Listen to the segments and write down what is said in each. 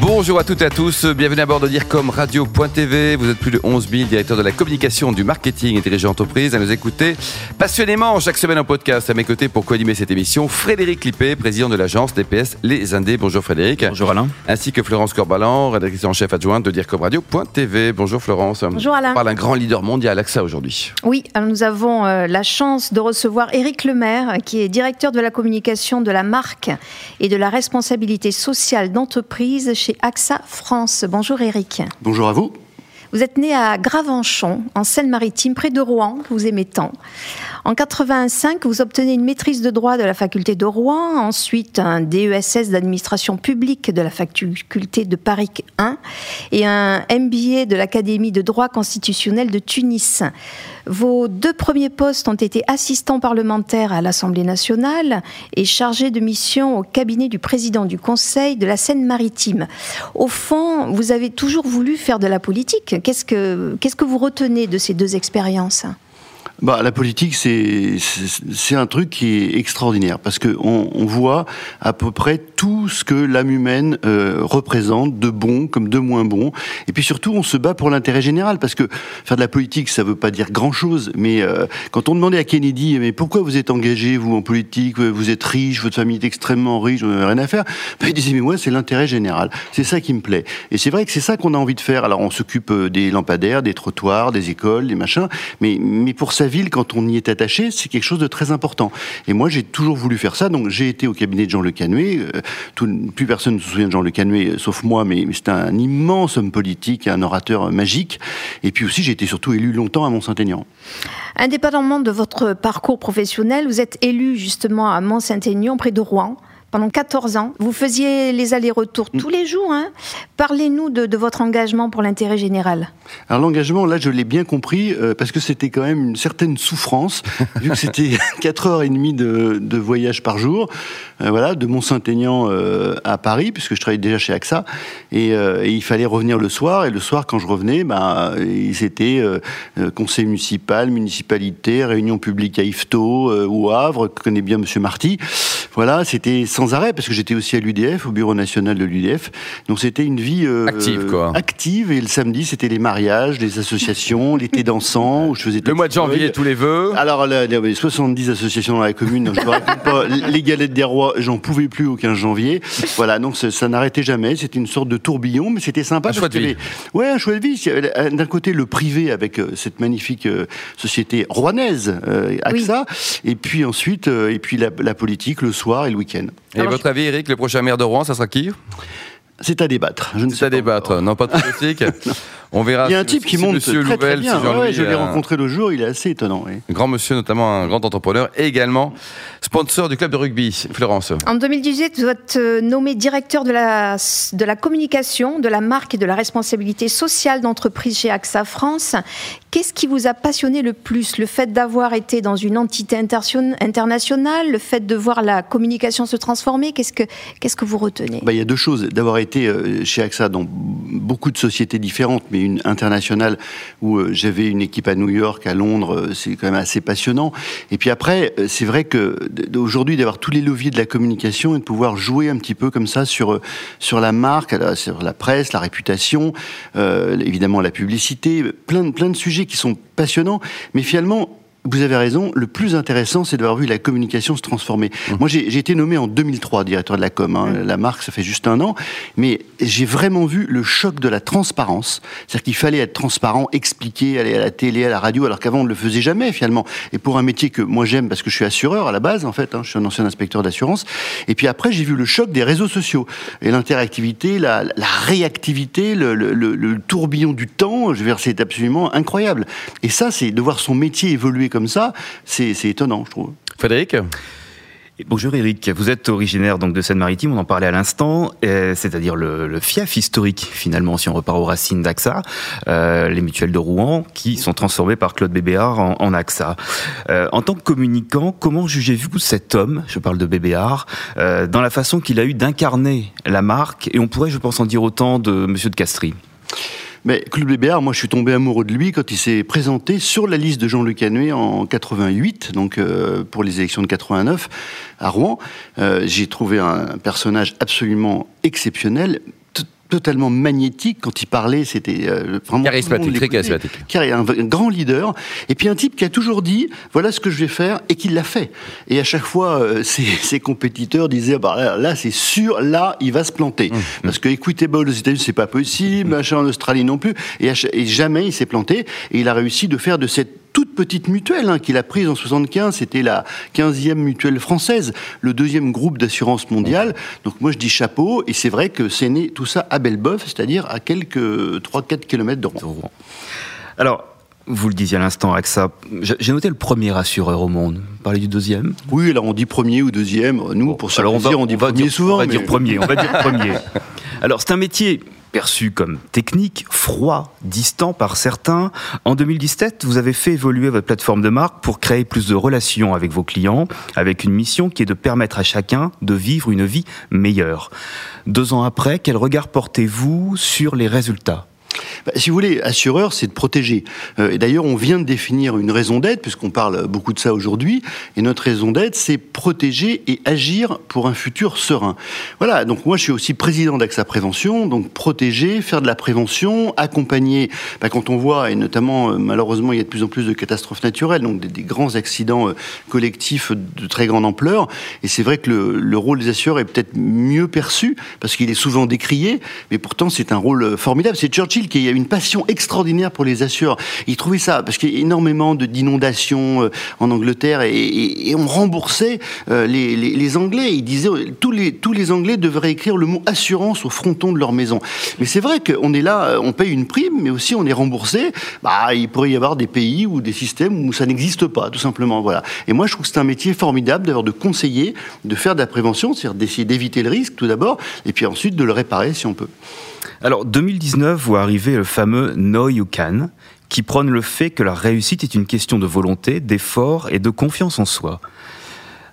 Bonjour à toutes et à tous, bienvenue à bord de DIRCOM Radio.tv. Vous êtes plus de 11 000 directeurs de la communication, du marketing et dirigeants d'entreprise à nous écouter passionnément chaque semaine en podcast. À mes côtés pour co-animer cette émission, Frédéric Clippé, président de l'agence TPS Les Indés. Bonjour Frédéric. Bonjour Alain. Ainsi que Florence Corbalan, rédactrice en chef adjointe de DIRCOM Radio.tv. Bonjour Florence. Bonjour Alain. On parle d'un grand leader mondial, AXA aujourd'hui. Oui, alors nous avons euh, la chance de recevoir Éric Lemaire, qui est directeur de la communication de la marque et de la responsabilité sociale d'entreprise chez AXA France. Bonjour Éric. Bonjour à vous. Vous êtes né à Gravenchon, en Seine-Maritime, près de Rouen, vous aimez tant. En 85, vous obtenez une maîtrise de droit de la faculté de Rouen, ensuite un DESS d'administration publique de la faculté de Paris 1 et un MBA de l'Académie de droit constitutionnel de Tunis. Vos deux premiers postes ont été assistant parlementaire à l'Assemblée nationale et chargé de mission au cabinet du président du Conseil de la Seine-Maritime. Au fond, vous avez toujours voulu faire de la politique. Qu'est-ce que, qu'est-ce que vous retenez de ces deux expériences? Bah, la politique, c'est un truc qui est extraordinaire parce que on, voit à peu près tout ce que l'âme humaine euh, représente, de bon comme de moins bon. Et puis surtout, on se bat pour l'intérêt général parce que faire de la politique, ça veut pas dire grand chose. Mais euh, quand on demandait à Kennedy, mais pourquoi vous êtes engagé vous en politique? Vous êtes riche, votre famille est extrêmement riche, vous n'avez rien à faire? Bah, il disait mais moi, c'est l'intérêt général. C'est ça qui me plaît. Et c'est vrai que c'est ça qu'on a envie de faire. Alors on s'occupe euh, des lampadaires, des trottoirs, des écoles, des machins. Mais mais pour sa ville, quand on y est attaché, c'est quelque chose de très important. Et moi, j'ai toujours voulu faire ça. Donc, j'ai été au cabinet de Jean Le Canuet. Euh, plus personne ne se souvient de Jean Le Canuet, euh, sauf moi, mais, mais c'est un immense homme politique, un orateur magique. Et puis aussi, j'ai été surtout élu longtemps à Mont-Saint-Aignan. Indépendamment de votre parcours professionnel, vous êtes élu justement à Mont-Saint-Aignan, près de Rouen pendant 14 ans. Vous faisiez les allers-retours tous les jours. Hein. Parlez-nous de, de, votre engagement pour l'intérêt général. Alors l'engagement, là, je l'ai bien compris, euh, parce que c'était quand même une certaine souffrance, vu que c'était 4h30 de, de voyage par jour, euh, voilà, de Mont-Saint-Aignan euh, à Paris, puisque je travaillais déjà chez AXA, et, et, il fallait revenir le soir, et le soir, quand je revenais, ben, c'était conseil municipal, municipalité, réunion publique à Yvetot ou Havre, que connaît bien Monsieur Marty. Voilà, c'était sans arrêt parce que j'étais aussi à l'UDF, au bureau national de l'UDF. Donc c'était une vie euh, active, quoi. Active. Et le samedi, c'était les mariages, les associations, l'été dansant où je faisais. Le mois de janvier, tous les vœux. Alors, il y avait 70 associations dans la commune. Donc je ne pas. Les galettes des rois, j'en pouvais plus au 15 janvier. Voilà, donc ça, ça n'arrêtait jamais. C'était une sorte de tourbillon, mais c'était sympa. Un choix de vie. Ouais, un choix de vie. D'un côté, le privé avec euh, cette magnifique euh, société rouennaise, AXA, oui. et puis ensuite, et puis la, la politique le soir et le week-end. Et Alors, votre avis, Eric, le prochain maire de Rouen, ça sera qui? C'est à débattre. C'est à débattre. Non, pas de politique. On verra. Il y a un type qui monte monsieur très, très Louvel, bien. si ouais, je l'ai rencontré le jour, il est assez étonnant. Oui. Grand monsieur, notamment un grand entrepreneur et également sponsor du club de rugby. Florence. En 2018, vous êtes nommé directeur de la, de la communication, de la marque et de la responsabilité sociale d'entreprise chez AXA France. Qu'est-ce qui vous a passionné le plus? Le fait d'avoir été dans une entité internationale, le fait de voir la communication se transformer, qu'est-ce que, qu'est-ce que vous retenez? Bah, Il y a deux choses. D'avoir été chez AXA dans beaucoup de sociétés différentes, mais une internationale où j'avais une équipe à New York, à Londres, c'est quand même assez passionnant. Et puis après, c'est vrai que aujourd'hui d'avoir tous les leviers de la communication et de pouvoir jouer un petit peu comme ça sur sur la marque, sur la presse, la réputation, euh, évidemment la publicité, plein de plein de sujets qui sont passionnants, mais finalement vous avez raison, le plus intéressant, c'est d'avoir vu la communication se transformer. Mmh. Moi, j'ai été nommé en 2003 directeur de la com. Hein. Mmh. La marque, ça fait juste un an. Mais j'ai vraiment vu le choc de la transparence. C'est-à-dire qu'il fallait être transparent, expliquer, aller à la télé, à la radio, alors qu'avant, on ne le faisait jamais, finalement. Et pour un métier que moi, j'aime, parce que je suis assureur à la base, en fait, hein, je suis un ancien inspecteur d'assurance. Et puis après, j'ai vu le choc des réseaux sociaux. Et l'interactivité, la, la, réactivité, le, le, le, le, tourbillon du temps, je veux dire, c'est absolument incroyable. Et ça, c'est de voir son métier évoluer comme ça, c'est étonnant, je trouve. Frédéric Bonjour Eric, vous êtes originaire donc de Seine-Maritime, on en parlait à l'instant, euh, c'est-à-dire le, le, fief historique finalement, si on repart aux racines d'AXA, euh, les mutuelles de Rouen qui sont transformées par Claude Bébéard en, en AXA. Euh, en tant que communicant, comment jugez-vous cet homme, je parle de Bébéard, euh, dans la façon qu'il a eu d'incarner la marque, et on pourrait je pense en dire autant de Monsieur de Castries? Mais Claude moi je suis tombé amoureux de lui quand il s'est présenté sur la liste de Jean-Luc Canuet en 88, donc euh, pour les élections de 89 à Rouen. Euh, J'ai trouvé un personnage absolument exceptionnel, totalement magnétique quand il parlait, c'était euh, vraiment charismatique, très charismatique. Un, un grand leader, et puis un type qui a toujours dit voilà ce que je vais faire et qui l'a fait. Et à chaque fois, euh, ses, ses, compétiteurs disaient bah là, c'est sûr, là il va se planter mmh. parce que Equitable aux États-Unis c'est pas possible, machin en Australie non plus, et, et jamais il s'est planté. Et il a réussi de faire de cette toute petite mutuelle hein, qu'il a prise en 75. C'était la 15e mutuelle française, le deuxième groupe d'assurance mondiale. Donc moi je dis chapeau, et c'est vrai que c'est né tout ça à Belbeuf, c'est-à-dire à quelques 3-4 km de Rouen. Alors, vous le disiez à l'instant, AXA. J'ai noté le premier assureur au monde. Vous parlez du deuxième Oui, alors on dit premier ou deuxième. Nous, pour alors on, va, on dit on dire, souvent. On va dire premier. On va dire premier. Alors, c'est un métier perçu comme technique, froid, distant par certains. En 2017, vous avez fait évoluer votre plateforme de marque pour créer plus de relations avec vos clients, avec une mission qui est de permettre à chacun de vivre une vie meilleure. Deux ans après, quel regard portez-vous sur les résultats? Bah, si vous voulez, assureur, c'est de protéger. Euh, et d'ailleurs, on vient de définir une raison d'être, puisqu'on parle beaucoup de ça aujourd'hui. Et notre raison d'être, c'est protéger et agir pour un futur serein. Voilà. Donc moi, je suis aussi président d'AXA Prévention. Donc protéger, faire de la prévention, accompagner. Bah, quand on voit, et notamment euh, malheureusement, il y a de plus en plus de catastrophes naturelles, donc des, grands accidents euh, collectifs de très grande ampleur. Et c'est vrai que le, le rôle des assureurs est peut-être mieux perçu parce qu'il est souvent décrié, mais pourtant c'est un rôle formidable. C'est Churchill qui a une passion extraordinaire pour les assureurs. Il trouvait ça, parce qu'il y a énormément d'inondations euh, en Angleterre, et, on remboursait euh, les, Anglais. Il disait, tous les, tous les Anglais devraient écrire le mot assurance au fronton de leur maison. Mais c'est vrai qu'on est là, euh, on paye une prime, mais aussi on est remboursé. Bah, il pourrait y avoir des pays ou des systèmes où ça n'existe pas, tout simplement. Voilà. Et moi, je trouve que c'est un métier formidable d'avoir de conseiller, de faire de la prévention, c'est-à-dire d'essayer d'éviter le risque, tout d'abord, et puis ensuite de le réparer si on peut. Alors, 2019, vous arrivez le fameux Know You Can, qui prône le fait que la réussite est une question de volonté, d'effort et de confiance en soi.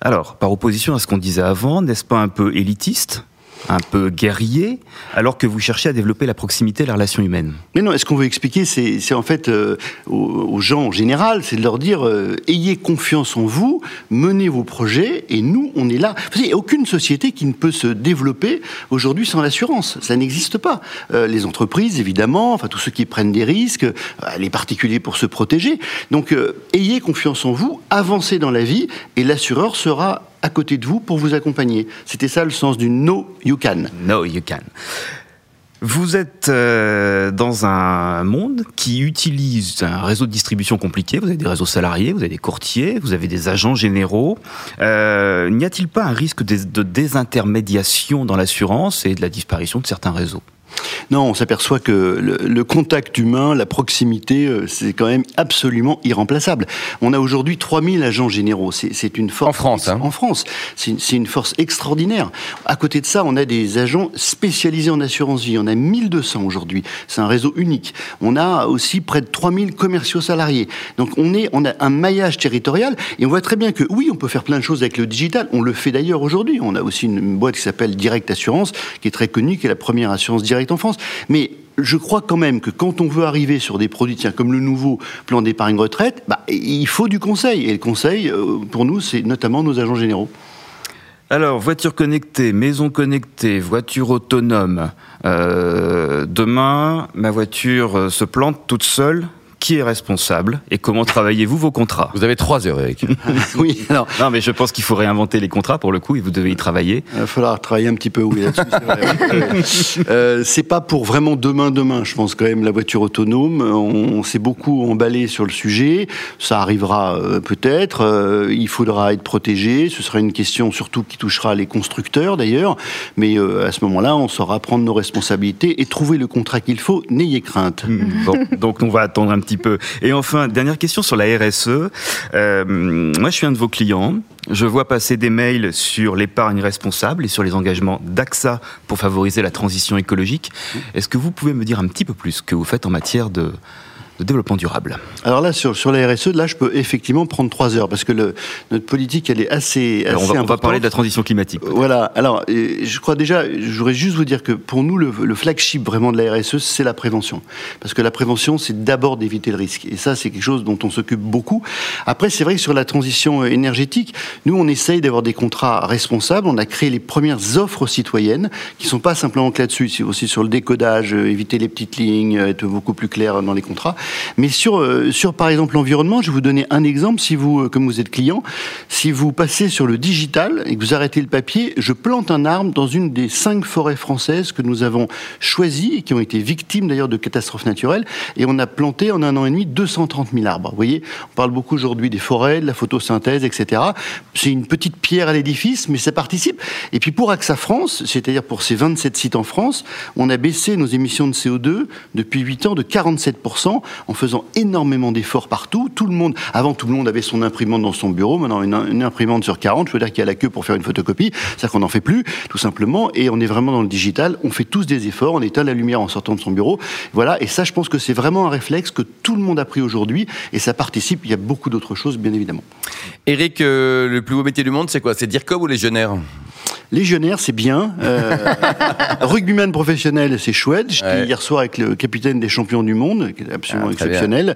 Alors, par opposition à ce qu'on disait avant, n'est-ce pas un peu élitiste? Un peu guerrier, alors que vous cherchez à développer la proximité la relation humaine. Mais non, est-ce qu'on veut expliquer C'est en fait euh, aux, gens en général, c'est de leur dire euh, ayez confiance en vous, menez vos projets, et nous, on est là. Il n'y a aucune société qui ne peut se développer aujourd'hui sans l'assurance. Ça n'existe pas. Euh, les entreprises, évidemment, enfin tous ceux qui prennent des risques, les particuliers pour se protéger. Donc, ayez confiance en vous, avancez dans la vie, et l'assureur sera à côté de vous pour vous accompagner. C'était ça le sens du No You Can. No You Can. Vous êtes euh, dans un monde qui utilise un réseau de distribution compliqué. Vous avez des réseaux salariés, vous avez des courtiers, vous avez des agents généraux. Euh, n'y a-t-il pas un risque de désintermédiation dans l'assurance et de la disparition de certains réseaux? Non, on s'aperçoit que le, contact humain, la proximité, euh, c'est quand même absolument irremplaçable. On a aujourd'hui 3000 agents généraux. C'est une force. En France, hein. En France. C'est une force extraordinaire. À côté de ça, on a des agents spécialisés en assurance vie. On a 1200 aujourd'hui. C'est un réseau unique. On a aussi près de 3000 commerciaux salariés. Donc on, est, on a un maillage territorial et on voit très bien que oui, on peut faire plein de choses avec le digital. On le fait d'ailleurs aujourd'hui. On a aussi une boîte qui s'appelle Direct Assurance, qui est très connue, qui est la première assurance directe en France. Mais je crois quand même que quand on veut arriver sur des produits tiens, comme le nouveau plan d'épargne retraite, bah, il faut du conseil. Et le conseil, euh, pour nous, c'est notamment nos agents généraux. Alors, voiture connectée, maison connectée, voiture autonome. Euh, demain, ma voiture euh, se plante toute seule? Qui est responsable et comment travaillez-vous vos contrats Vous avez trois heures, Eric. oui, alors. Non, mais je pense qu'il faut réinventer les contrats pour le coup et vous devez y travailler. Il va falloir travailler un petit peu, oui, là-dessus. euh, c'est pas pour vraiment demain, demain. Je pense quand même la voiture autonome. On, s'est beaucoup emballé sur le sujet. Ça arrivera euh, peut-être. Euh, il faudra être protégé. Ce sera une question surtout qui touchera les constructeurs d'ailleurs. Mais euh, à ce moment-là, on saura prendre nos responsabilités et trouver le contrat qu'il faut. N'ayez crainte. Bon, donc on va attendre un petit peu. Et enfin, dernière question sur la RSE. Euh, moi, je suis un de vos clients. Je vois passer des mails sur l'épargne responsable et sur les engagements d'AXA pour favoriser la transition écologique. Est-ce que vous pouvez me dire un petit peu plus ce que vous faites en matière de de développement durable. Alors là, sur, sur la RSE, là, je peux effectivement prendre trois heures parce que le, notre politique, elle est assez, Alors, assez on, va, on va parler de la transition climatique. Voilà. Alors, je crois déjà, je voudrais juste vous dire que pour nous, le, le flagship vraiment de la RSE, c'est la prévention. Parce que la prévention, c'est d'abord d'éviter le risque. Et ça, c'est quelque chose dont on s'occupe beaucoup. Après, c'est vrai que sur la transition énergétique, nous, on essaye d'avoir des contrats responsables. On a créé les premières offres citoyennes qui sont pas simplement que là-dessus, c'est aussi sur le décodage, euh, éviter les petites lignes, euh, être beaucoup plus clair dans les contrats. Mais sur, euh, sur par exemple l'environnement, je vais vous donner un exemple. Si vous, euh, comme vous êtes client, si vous passez sur le digital et que vous arrêtez le papier, je plante un arbre dans une des cinq forêts françaises que nous avons choisies et qui ont été victimes d'ailleurs de catastrophes naturelles. Et on a planté en un an et demi 230 000 arbres. Vous voyez, on parle beaucoup aujourd'hui des forêts, de la photosynthèse, etc. C'est une petite pierre à l'édifice, mais ça participe. Et puis pour AXA France, c'est-à-dire pour ces 27 sites en France, on a baissé nos émissions de CO2 depuis 8 ans de 47% en faisant énormément d'efforts partout. Tout le monde, avant tout le monde avait son imprimante dans son bureau, maintenant une, imprimante sur 40, je veux dire qu'il y a la queue pour faire une photocopie, c'est-à-dire qu'on n'en fait plus, tout simplement, et on est vraiment dans le digital, on fait tous des efforts, on éteint la lumière en sortant de son bureau, voilà, et ça je pense que c'est vraiment un réflexe que tout le monde a pris aujourd'hui, et ça participe, il y a beaucoup d'autres choses bien évidemment. Eric, euh, le plus beau métier du monde, c'est quoi? C'est DIRCOM ou légionnaire? Légionnaire, c'est bien. Euh, rugbyman professionnel, c'est chouette. J'étais Ouais. hier soir avec le capitaine des champions du monde, qui est absolument Ah, exceptionnel.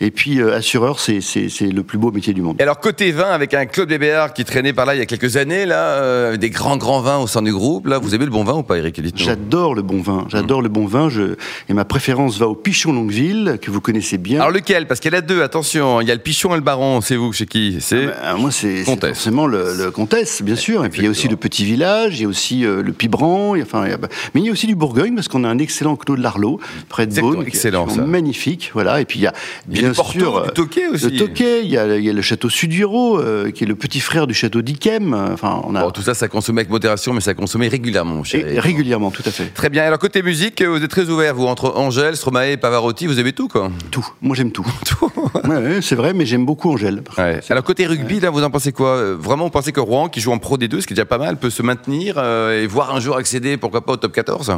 Et puis, euh, assureur, c'est le plus beau métier du monde. Et alors côté vin, avec un Claude Bébéard qui traînait par là il y a quelques années, là, euh, des grands grands vins au sein du groupe. Là, vous aimez le bon vin ou pas, Eric. J'adore le bon vin. J'adore le bon vin. Je... Et ma préférence va au Pichon Longueville, que vous connaissez bien. Alors lequel? Parce qu'il y en a deux. Attention, il y a le Pichon et le Baron. C'est vous chez qui? C'est Euh, moi, c'est forcément le, le Comtesse, bien sûr. Et puis il y a aussi le Petit Village, il y a aussi euh, le Pibran. il y a- Enfin, il y a- mais il y a aussi du Bourgogne parce qu'on a un excellent Clos de l'Arlot près de Beaune, qui est excellent, magnifique. Voilà. Et puis il y a Il y a bien du Porto, sûr du euh, Tokay aussi. Le. Il y a, il y a le château Sudiero, euh, qui est le petit frère du château d'Yquem. Enfin, on a Bon, tout ça, ça consommait avec modération, mais ça consommait régulièrement, mon cher et régulièrement, tout à fait. Très bien. Alors côté musique, vous êtes très ouvert, vous entre Angèle, Stromae et Pavarotti, vous aimez tout quoi? Tout. Moi, j'aime tout. Tout. Ouais, ouais, c'est vrai, mais j'aime beaucoup Angèle. Ouais. Alors côté rugby, là, vous en pensez quoi? Euh, Vraiment, vous pensez que Rouen, qui joue en Pro D2, ce qui est déjà pas mal, peut se maintenir euh, et voir un jour accéder, pourquoi pas au top 14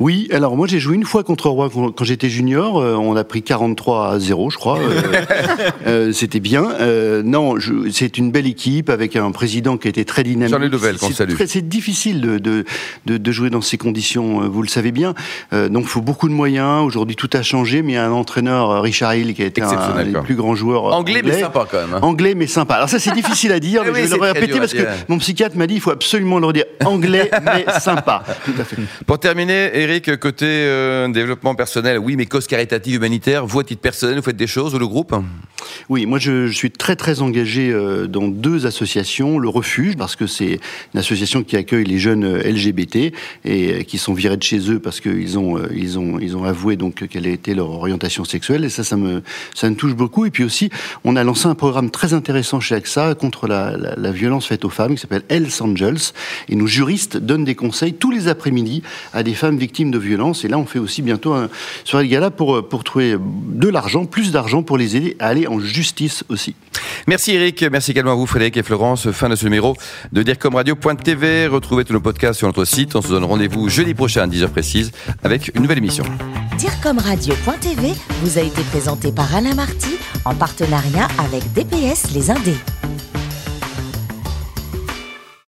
Oui, alors moi j'ai joué une fois contre Rouen quand, j'étais junior. euh, on a pris 43 à 0, je crois. euh, C'était bien. Non, c'est une belle équipe avec un président qui était très dynamique. Jean-Louis Devel, qu'on salue. C'est difficile de, de, de, de jouer dans ces conditions, vous le savez bien. Euh, donc il faut beaucoup de moyens. Aujourd'hui tout a changé, mais il y a un entraîneur, Richard Hill, qui a été un, des plus grands joueurs. Anglais, mais sympa quand même. hein. Anglais mais sympa. Alors ça c'est difficile à dire, Eh mais oui, je vais le répéter parce que mon psychiatre m'a dit il faut absolument le redire. Anglais mais sympa. Tout à fait. Pour terminer, Eric, côté euh, développement personnel, oui, mais cause caritative humanitaire, vous à titre personnel, vous faites des choses ou le groupe? Oui, moi je, je suis très très engagé euh, dans deux associations. Le Refuge, parce que c'est une association qui accueille les jeunes euh, LGBT et euh, qui sont virés de chez eux parce qu'ils ont, ils ont, ils ont avoué donc quelle été leur orientation sexuelle. Et ça, ça me, ça me touche beaucoup. Et puis aussi, on a lancé un programme très intéressant chez AXA contre la, la, violence faite aux femmes qui s'appelle Hells Angels. Et nos juristes donnent des conseils tous les après-midi à des femmes victimes de violences. Et là, on fait aussi bientôt un soirée de gala pour, pour trouver de l'argent, plus d'argent pour les aider à aller en justice aussi. Merci Eric, merci également à vous Frédéric et Florence. Fin de ce numéro de DIRCOMRadio.tv. Retrouvez tous nos podcasts sur notre site. On se donne rendez-vous jeudi prochain à 10h précise avec une nouvelle émission. Direcomradio.tv vous a été présenté par Alain Marty en partenariat avec DPS Les Indés.